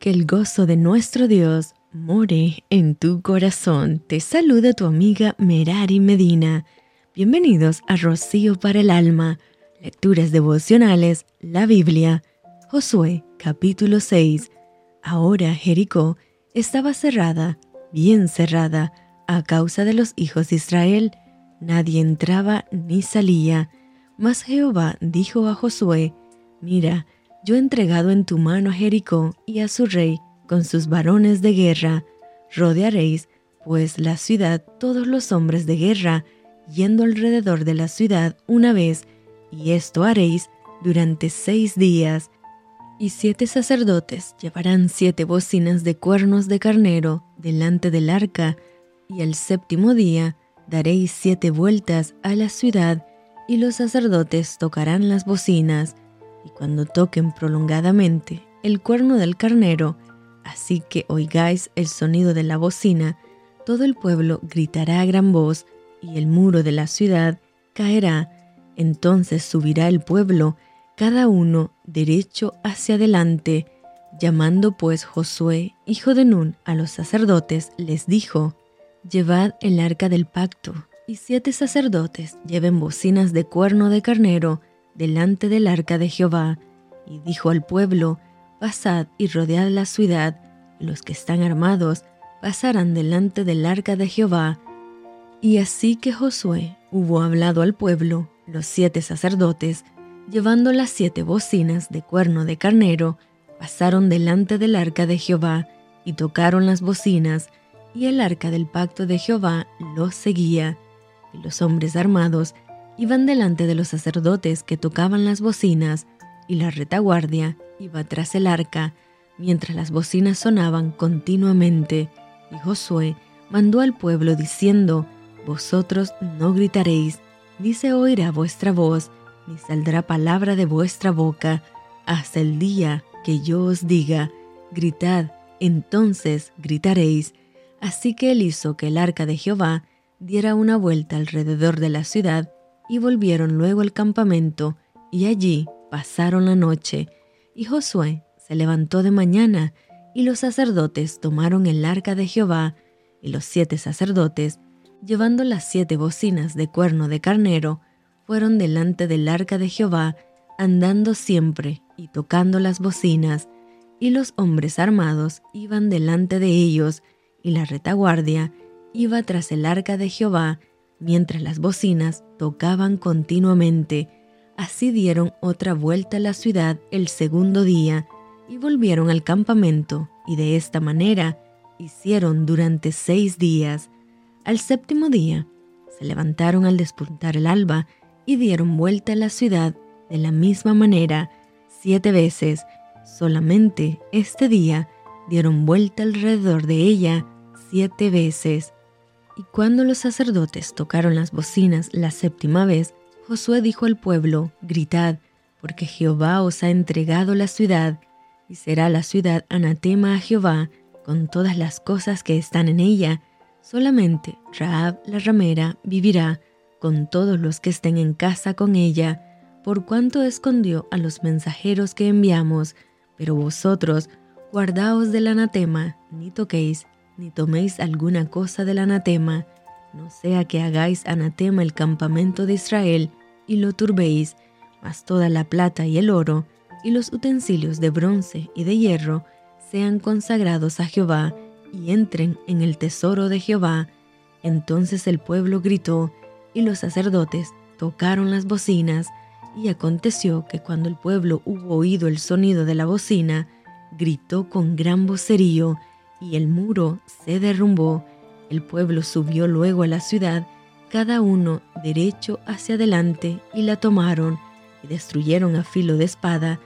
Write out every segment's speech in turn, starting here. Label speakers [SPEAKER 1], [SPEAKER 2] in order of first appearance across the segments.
[SPEAKER 1] Que el gozo de nuestro Dios more en tu corazón. Te saluda tu amiga Merari Medina. Bienvenidos a Rocío para el Alma, Lecturas Devocionales, la Biblia. Josué capítulo 6. Ahora Jericó estaba cerrada, bien cerrada, a causa de los hijos de Israel. Nadie entraba ni salía. Mas Jehová dijo a Josué, Mira, yo he entregado en tu mano a Jericó y a su rey con sus varones de guerra. Rodearéis, pues, la ciudad todos los hombres de guerra, yendo alrededor de la ciudad una vez, y esto haréis durante seis días. Y siete sacerdotes llevarán siete bocinas de cuernos de carnero delante del arca, y el séptimo día daréis siete vueltas a la ciudad, y los sacerdotes tocarán las bocinas, y cuando toquen prolongadamente el cuerno del carnero, así que oigáis el sonido de la bocina, todo el pueblo gritará a gran voz, y el muro de la ciudad caerá. Entonces subirá el pueblo, cada uno derecho hacia adelante. Llamando pues Josué, hijo de Nun, a los sacerdotes, les dijo, Llevad el arca del pacto, y siete sacerdotes lleven bocinas de cuerno de carnero, delante del arca de Jehová, y dijo al pueblo, Pasad y rodead la ciudad, los que están armados pasarán delante del arca de Jehová. Y así que Josué hubo hablado al pueblo, los siete sacerdotes, llevando las siete bocinas de cuerno de carnero, pasaron delante del arca de Jehová, y tocaron las bocinas, y el arca del pacto de Jehová los seguía, y los hombres armados iban delante de los sacerdotes que tocaban las bocinas, y la retaguardia iba tras el arca, mientras las bocinas sonaban continuamente. Y Josué mandó al pueblo diciendo, Vosotros no gritaréis, ni se oirá vuestra voz, ni saldrá palabra de vuestra boca, hasta el día que yo os diga, gritad, entonces gritaréis. Así que él hizo que el arca de Jehová diera una vuelta alrededor de la ciudad, y volvieron luego al campamento, y allí pasaron la noche. Y Josué se levantó de mañana, y los sacerdotes tomaron el arca de Jehová, y los siete sacerdotes, llevando las siete bocinas de cuerno de carnero, fueron delante del arca de Jehová, andando siempre y tocando las bocinas, y los hombres armados iban delante de ellos, y la retaguardia iba tras el arca de Jehová, mientras las bocinas tocaban continuamente. Así dieron otra vuelta a la ciudad el segundo día y volvieron al campamento, y de esta manera hicieron durante seis días. Al séptimo día se levantaron al despuntar el alba y dieron vuelta a la ciudad de la misma manera siete veces. Solamente este día dieron vuelta alrededor de ella siete veces. Y cuando los sacerdotes tocaron las bocinas la séptima vez, Josué dijo al pueblo, Gritad, porque Jehová os ha entregado la ciudad, y será la ciudad anatema a Jehová, con todas las cosas que están en ella. Solamente Raab la ramera vivirá, con todos los que estén en casa con ella, por cuanto escondió a los mensajeros que enviamos, pero vosotros guardaos del anatema, ni toquéis ni toméis alguna cosa del anatema, no sea que hagáis anatema el campamento de Israel y lo turbéis, mas toda la plata y el oro, y los utensilios de bronce y de hierro, sean consagrados a Jehová, y entren en el tesoro de Jehová. Entonces el pueblo gritó, y los sacerdotes tocaron las bocinas, y aconteció que cuando el pueblo hubo oído el sonido de la bocina, gritó con gran vocerío, y el muro se derrumbó. El pueblo subió luego a la ciudad, cada uno derecho hacia adelante, y la tomaron, y destruyeron a filo de espada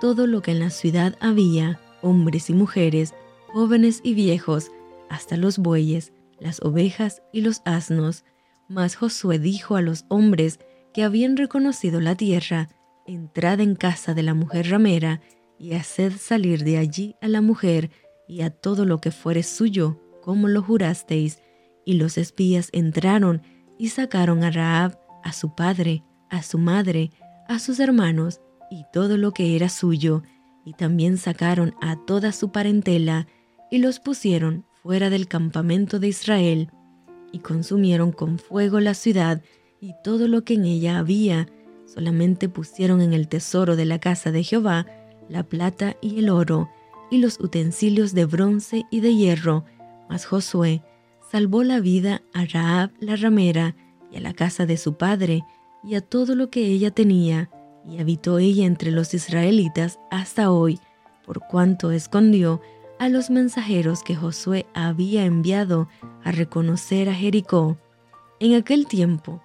[SPEAKER 1] todo lo que en la ciudad había, hombres y mujeres, jóvenes y viejos, hasta los bueyes, las ovejas y los asnos. Mas Josué dijo a los hombres que habían reconocido la tierra, entrad en casa de la mujer ramera, y haced salir de allí a la mujer, y a todo lo que fuere suyo, como lo jurasteis. Y los espías entraron y sacaron a Raab, a su padre, a su madre, a sus hermanos, y todo lo que era suyo, y también sacaron a toda su parentela y los pusieron fuera del campamento de Israel, y consumieron con fuego la ciudad y todo lo que en ella había, solamente pusieron en el tesoro de la casa de Jehová la plata y el oro, y los utensilios de bronce y de hierro, mas Josué salvó la vida a Raab la ramera y a la casa de su padre y a todo lo que ella tenía, y habitó ella entre los israelitas hasta hoy, por cuanto escondió a los mensajeros que Josué había enviado a reconocer a Jericó. En aquel tiempo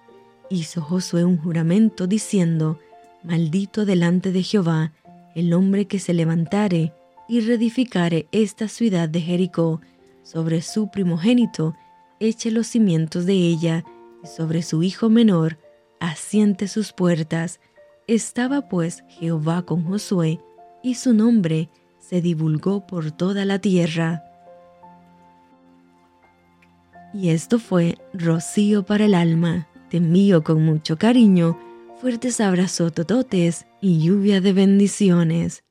[SPEAKER 1] hizo Josué un juramento diciendo, Maldito delante de Jehová el hombre que se levantare y reedificare esta ciudad de Jericó, sobre su primogénito eche los cimientos de ella, y sobre su hijo menor asiente sus puertas. Estaba pues Jehová con Josué, y su nombre se divulgó por toda la tierra. Y esto fue Rocío para el alma. Te con mucho cariño, fuertes abrazos tototes y lluvia de bendiciones.